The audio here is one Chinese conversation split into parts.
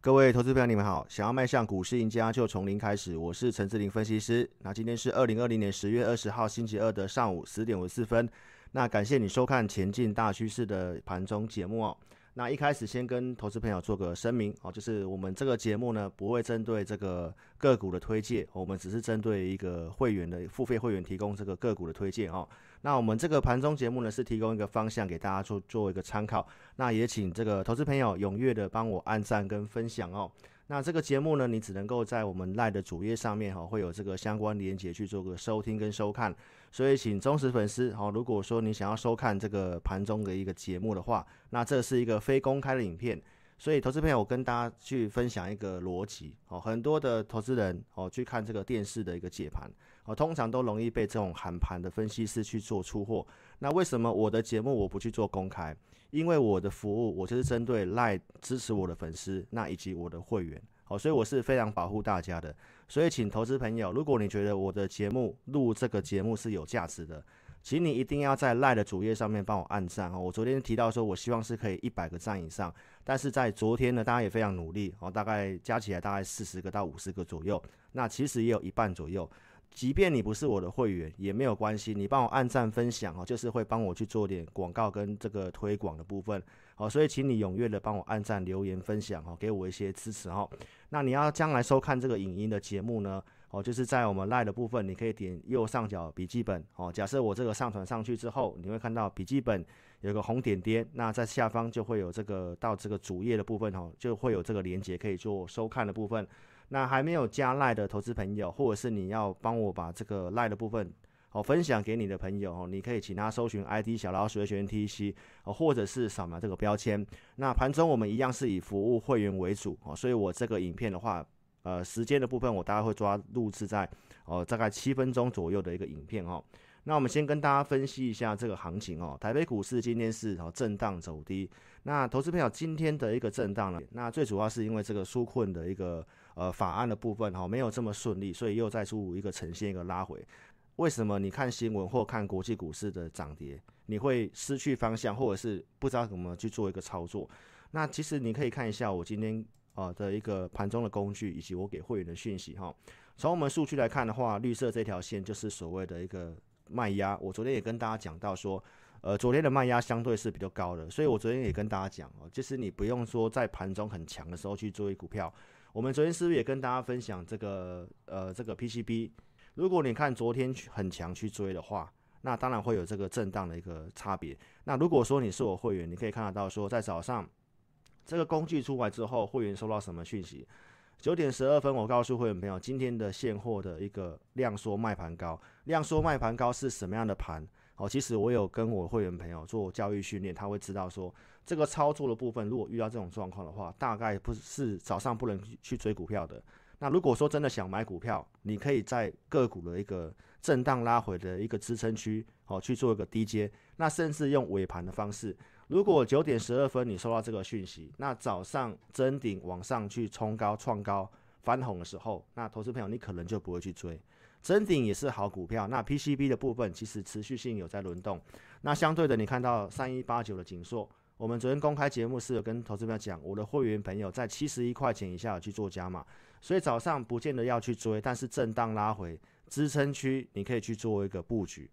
各位投资朋友，你们好！想要迈向股市赢家，就从零开始。我是陈志林分析师。那今天是二零二零年十月二十号星期二的上午十点五十四分。那感谢你收看《前进大趋势》的盘中节目哦。那一开始先跟投资朋友做个声明哦，就是我们这个节目呢不会针对这个个股的推荐，我们只是针对一个会员的付费会员提供这个个股的推荐哦。那我们这个盘中节目呢是提供一个方向给大家做做一个参考。那也请这个投资朋友踊跃的帮我按赞跟分享哦。那这个节目呢，你只能够在我们赖的主页上面哈，会有这个相关连接去做个收听跟收看。所以，请忠实粉丝哈，如果说你想要收看这个盘中的一个节目的话，那这是一个非公开的影片。所以，投资朋友，我跟大家去分享一个逻辑哦。很多的投资人哦，去看这个电视的一个解盘哦，通常都容易被这种喊盘的分析师去做出货。那为什么我的节目我不去做公开？因为我的服务，我就是针对赖支持我的粉丝，那以及我的会员，好，所以我是非常保护大家的。所以，请投资朋友，如果你觉得我的节目录这个节目是有价值的，请你一定要在赖的主页上面帮我按赞哦。我昨天提到说，我希望是可以一百个赞以上，但是在昨天呢，大家也非常努力哦，大概加起来大概四十个到五十个左右，那其实也有一半左右。即便你不是我的会员也没有关系，你帮我按赞分享哦，就是会帮我去做点广告跟这个推广的部分，好，所以请你踊跃的帮我按赞、留言、分享哦，给我一些支持哦。那你要将来收看这个影音的节目呢，哦，就是在我们赖的部分，你可以点右上角笔记本哦。假设我这个上传上去之后，你会看到笔记本有个红点点，那在下方就会有这个到这个主页的部分哦，就会有这个连接可以做收看的部分。那还没有加赖的投资朋友，或者是你要帮我把这个赖的部分哦分享给你的朋友哦，你可以请他搜寻 ID 小老鼠的学员 T C 哦，或者是扫描这个标签。那盘中我们一样是以服务会员为主哦，所以我这个影片的话，呃，时间的部分我大概会抓录制在呃大概七分钟左右的一个影片哦。那我们先跟大家分析一下这个行情哦。台北股市今天是哦震荡走低。那投资朋友今天的一个震荡呢，那最主要是因为这个纾困的一个呃法案的部分哈没有这么顺利，所以又再出一个呈现一个拉回。为什么你看新闻或看国际股市的涨跌，你会失去方向，或者是不知道怎么去做一个操作？那其实你可以看一下我今天呃的一个盘中的工具，以及我给会员的讯息哈。从我们数据来看的话，绿色这条线就是所谓的一个。卖压，我昨天也跟大家讲到说，呃，昨天的卖压相对是比较高的，所以我昨天也跟大家讲哦，就是你不用说在盘中很强的时候去追股票。我们昨天是不是也跟大家分享这个呃这个 PCB？如果你看昨天很强去追的话，那当然会有这个震荡的一个差别。那如果说你是我会员，你可以看得到说，在早上这个工具出来之后，会员收到什么讯息？九点十二分，我告诉会员朋友，今天的现货的一个量缩卖盘高，量缩卖盘高是什么样的盘？哦，其实我有跟我会员朋友做教育训练，他会知道说，这个操作的部分，如果遇到这种状况的话，大概不是早上不能去追股票的。那如果说真的想买股票，你可以在个股的一个震荡拉回的一个支撑区，哦，去做一个低阶，那甚至用尾盘的方式。如果九点十二分你收到这个讯息，那早上真顶往上去冲高创高翻红的时候，那投资朋友你可能就不会去追。真顶也是好股票，那 PCB 的部分其实持续性有在轮动。那相对的，你看到三一八九的锦硕，我们昨天公开节目是有跟投资朋友讲，我的会员朋友在七十一块钱以下有去做加码，所以早上不见得要去追，但是震荡拉回支撑区，你可以去做一个布局。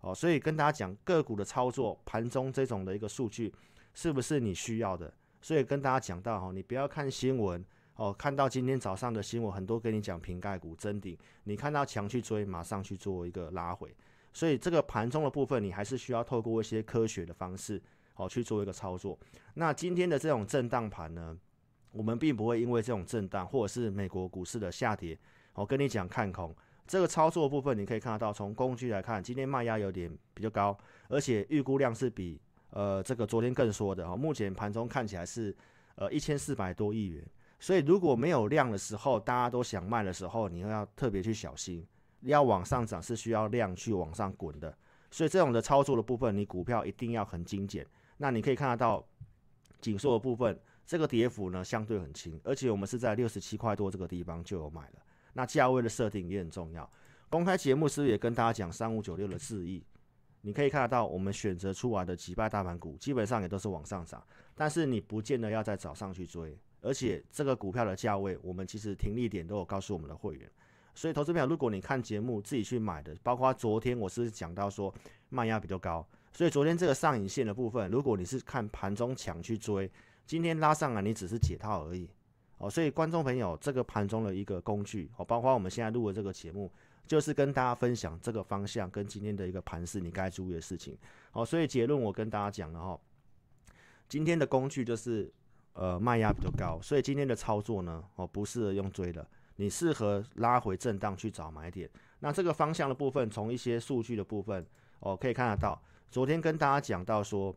哦，所以跟大家讲个股的操作，盘中这种的一个数据是不是你需要的？所以跟大家讲到哈，你不要看新闻哦，看到今天早上的新闻很多跟你讲瓶盖股真顶，你看到强去追，马上去做一个拉回。所以这个盘中的部分，你还是需要透过一些科学的方式哦去做一个操作。那今天的这种震荡盘呢，我们并不会因为这种震荡或者是美国股市的下跌，我跟你讲看空。这个操作部分，你可以看得到，从工具来看，今天卖压有点比较高，而且预估量是比呃这个昨天更缩的哈。目前盘中看起来是呃一千四百多亿元，所以如果没有量的时候，大家都想卖的时候，你要特别去小心。要往上涨是需要量去往上滚的，所以这种的操作的部分，你股票一定要很精简。那你可以看得到紧缩的部分，这个跌幅呢相对很轻，而且我们是在六十七块多这个地方就有买了。那价位的设定也很重要。公开节目是不是也跟大家讲三五九六的智亿？你可以看得到，我们选择出来的几败大盘股，基本上也都是往上涨。但是你不见得要在早上去追，而且这个股票的价位，我们其实停利点都有告诉我们的会员。所以，投资朋友，如果你看节目自己去买的，包括昨天我是讲到说卖压比较高，所以昨天这个上影线的部分，如果你是看盘中抢去追，今天拉上来你只是解套而已。哦，所以观众朋友，这个盘中的一个工具，哦，包括我们现在录的这个节目，就是跟大家分享这个方向跟今天的一个盘势，你该注意的事情。好，所以结论我跟大家讲了哈，今天的工具就是呃卖压比较高，所以今天的操作呢，哦不适合用追的。你适合拉回震荡去找买点。那这个方向的部分，从一些数据的部分哦，可以看得到。昨天跟大家讲到说，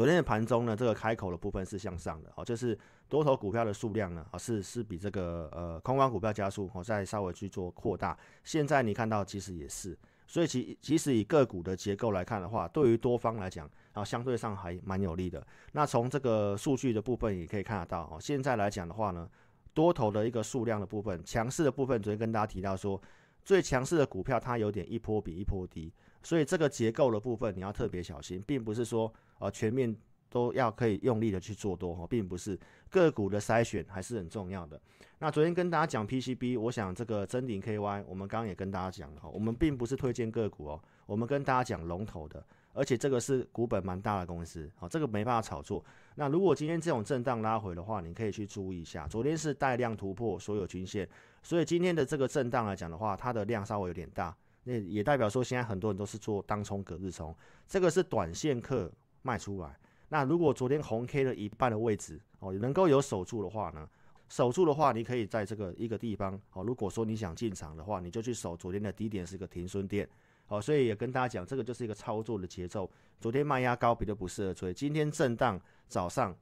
昨天的盘中呢，这个开口的部分是向上的哦，就是多头股票的数量呢啊是是比这个呃空方股票加速哦，再稍微去做扩大。现在你看到其实也是，所以其其实以个股的结构来看的话，对于多方来讲啊，相对上还蛮有利的。那从这个数据的部分也可以看得到哦，现在来讲的话呢。多头的一个数量的部分，强势的部分，昨天跟大家提到说，最强势的股票它有点一波比一波低，所以这个结构的部分你要特别小心，并不是说呃全面都要可以用力的去做多哈，并不是个股的筛选还是很重要的。那昨天跟大家讲 PCB，我想这个真鼎 KY，我们刚刚也跟大家讲了哈，我们并不是推荐个股哦，我们跟大家讲龙头的。而且这个是股本蛮大的公司，好，这个没办法炒作。那如果今天这种震荡拉回的话，你可以去注意一下。昨天是带量突破所有均线，所以今天的这个震荡来讲的话，它的量稍微有点大，那也代表说现在很多人都是做当冲隔日冲，这个是短线客卖出来。那如果昨天红 K 的一半的位置哦，能够有守住的话呢，守住的话，你可以在这个一个地方哦，如果说你想进场的话，你就去守昨天的低点是一个停损点。好，所以也跟大家讲，这个就是一个操作的节奏。昨天卖压高，比较不适合追；今天震荡，早上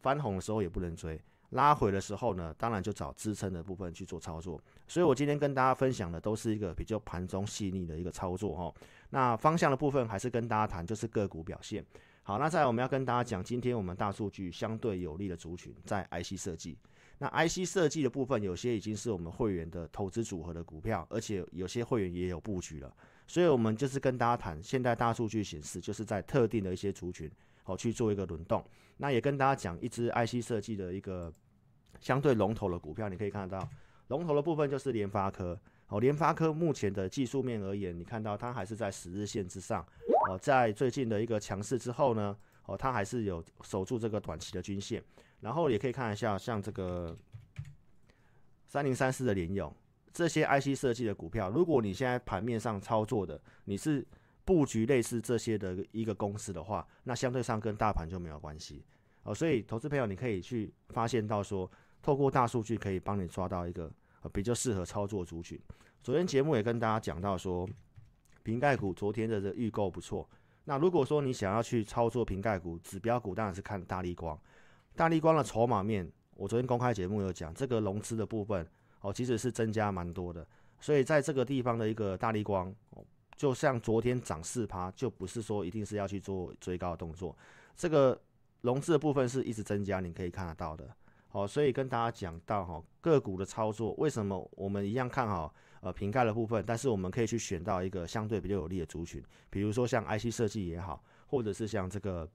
翻红的时候也不能追，拉回的时候呢，当然就找支撑的部分去做操作。所以我今天跟大家分享的都是一个比较盘中细腻的一个操作哈。那方向的部分还是跟大家谈，就是个股表现。好，那再来我们要跟大家讲，今天我们大数据相对有利的族群在 IC 设计。那 IC 设计的部分，有些已经是我们会员的投资组合的股票，而且有些会员也有布局了。所以，我们就是跟大家谈，现在大数据显示，就是在特定的一些族群，好去做一个轮动。那也跟大家讲，一支 IC 设计的一个相对龙头的股票，你可以看得到，龙头的部分就是联发科。哦，联发科目前的技术面而言，你看到它还是在十日线之上。哦，在最近的一个强势之后呢，哦，它还是有守住这个短期的均线。然后也可以看一下，像这个三零三四的联用。这些 IC 设计的股票，如果你现在盘面上操作的，你是布局类似这些的一个公司的话，那相对上跟大盘就没有关系哦。所以，投资朋友你可以去发现到说，透过大数据可以帮你抓到一个比较适合操作族群。昨天节目也跟大家讲到说，瓶盖股昨天的这预购不错。那如果说你想要去操作瓶盖股指标股，当然是看大力光。大力光的筹码面，我昨天公开节目有讲，这个融资的部分。哦，其实是增加蛮多的，所以在这个地方的一个大力光，就像昨天涨四趴，就不是说一定是要去做追高的动作，这个融资的部分是一直增加，你可以看得到的。好，所以跟大家讲到哈个股的操作，为什么我们一样看好呃瓶盖的部分，但是我们可以去选到一个相对比较有利的族群，比如说像 IC 设计也好，或者是像这个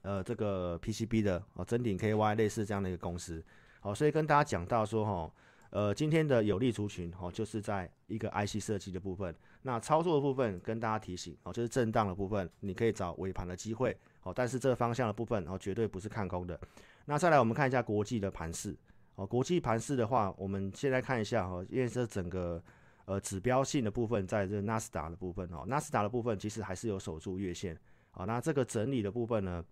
呃这个 PCB 的哦真顶 KY 类似这样的一个公司。好，所以跟大家讲到说哈。呃，今天的有利族群哦，就是在一个 IC 设计的部分。那操作的部分跟大家提醒哦，就是震荡的部分，你可以找尾盘的机会哦。但是这个方向的部分哦，绝对不是看空的。那再来我们看一下国际的盘势哦。国际盘势的话，我们现在看一下哈，因为这整个呃指标性的部分，在这纳斯达的部分哦，纳斯达的部分其实还是有守住月线啊。那这个整理的部分呢，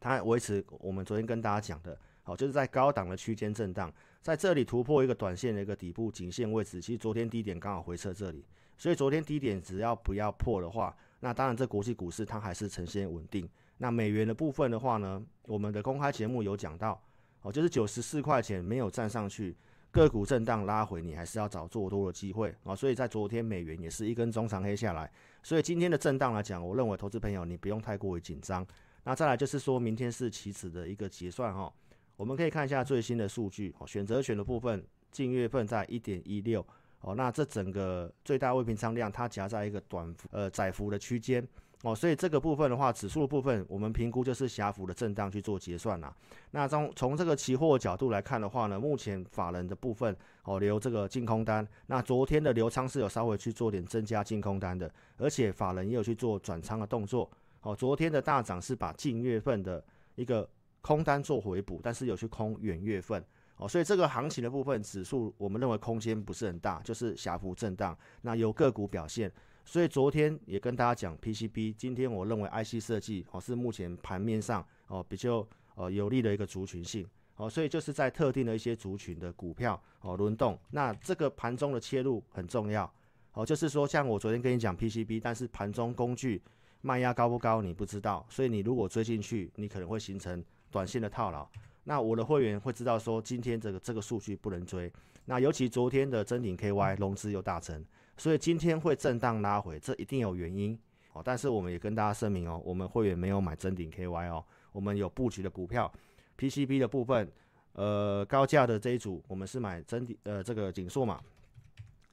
它维持我们昨天跟大家讲的。好，就是在高档的区间震荡，在这里突破一个短线的一个底部颈线位置。其实昨天低点刚好回撤这里，所以昨天低点只要不要破的话，那当然这国际股市它还是呈现稳定。那美元的部分的话呢，我们的公开节目有讲到，哦，就是九十四块钱没有站上去，个股震荡拉回，你还是要找做多的机会啊。所以在昨天美元也是一根中长黑下来，所以今天的震荡来讲，我认为投资朋友你不用太过于紧张。那再来就是说明天是期指的一个结算哈。我们可以看一下最新的数据，哦，选择权的部分，近月份在一点一六，哦，那这整个最大未平仓量它夹在一个短呃窄幅的区间，哦，所以这个部分的话，指数的部分，我们评估就是狭幅的震荡去做结算啦。那从从这个期货角度来看的话呢，目前法人的部分哦留这个净空单，那昨天的流仓是有稍微去做点增加净空单的，而且法人也有去做转仓的动作。哦，昨天的大涨是把近月份的一个空单做回补，但是有去空远月份。哦，所以这个行情的部分指数，我们认为空间不是很大，就是狭幅震荡。那有个股表现。所以昨天也跟大家讲 PCB，今天我认为 IC 设计哦是目前盘面上哦比较呃有利的一个族群性哦，所以就是在特定的一些族群的股票哦轮动，那这个盘中的切入很重要哦，就是说像我昨天跟你讲 PCB，但是盘中工具卖压高不高你不知道，所以你如果追进去，你可能会形成短线的套牢。那我的会员会知道说今天这个这个数据不能追，那尤其昨天的真顶 KY 融资又大增。所以今天会震荡拉回，这一定有原因哦。但是我们也跟大家声明哦，我们会员没有买真顶 KY 哦，我们有布局的股票，PCB 的部分，呃，高价的这一组，我们是买真顶呃这个锦硕嘛。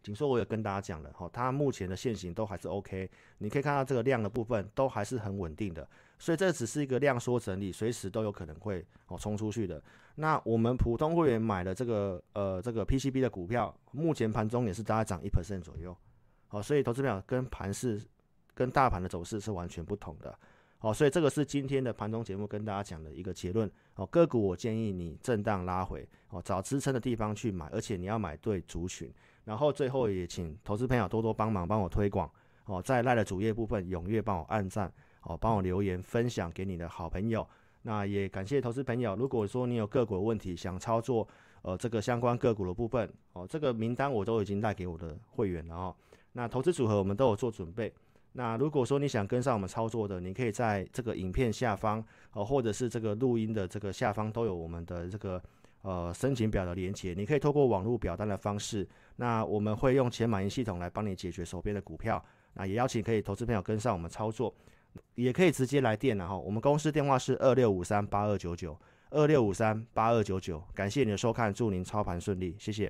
锦硕我也跟大家讲了，哈，它目前的线型都还是 OK，你可以看到这个量的部分都还是很稳定的。所以这只是一个量缩整理，随时都有可能会哦冲出去的。那我们普通会员买的这个呃这个 PCB 的股票，目前盘中也是大概涨一 percent 左右。好，所以投资表跟盘势跟大盘的走势是完全不同的。好，所以这个是今天的盘中节目跟大家讲的一个结论。哦，个股我建议你震荡拉回，哦找支撑的地方去买，而且你要买对族群。然后最后也请投资朋友多多帮忙帮我推广。哦，在赖的主页部分踊跃帮我按赞。哦，帮我留言分享给你的好朋友。那也感谢投资朋友。如果说你有个股问题想操作，呃，这个相关个股的部分，哦，这个名单我都已经带给我的会员了哦。那投资组合我们都有做准备。那如果说你想跟上我们操作的，你可以在这个影片下方，呃，或者是这个录音的这个下方都有我们的这个呃申请表的连接。你可以透过网络表单的方式，那我们会用钱满意系统来帮你解决手边的股票。那也邀请可以投资朋友跟上我们操作。也可以直接来电了哈，我们公司电话是二六五三八二九九二六五三八二九九，感谢你的收看，祝您操盘顺利，谢谢。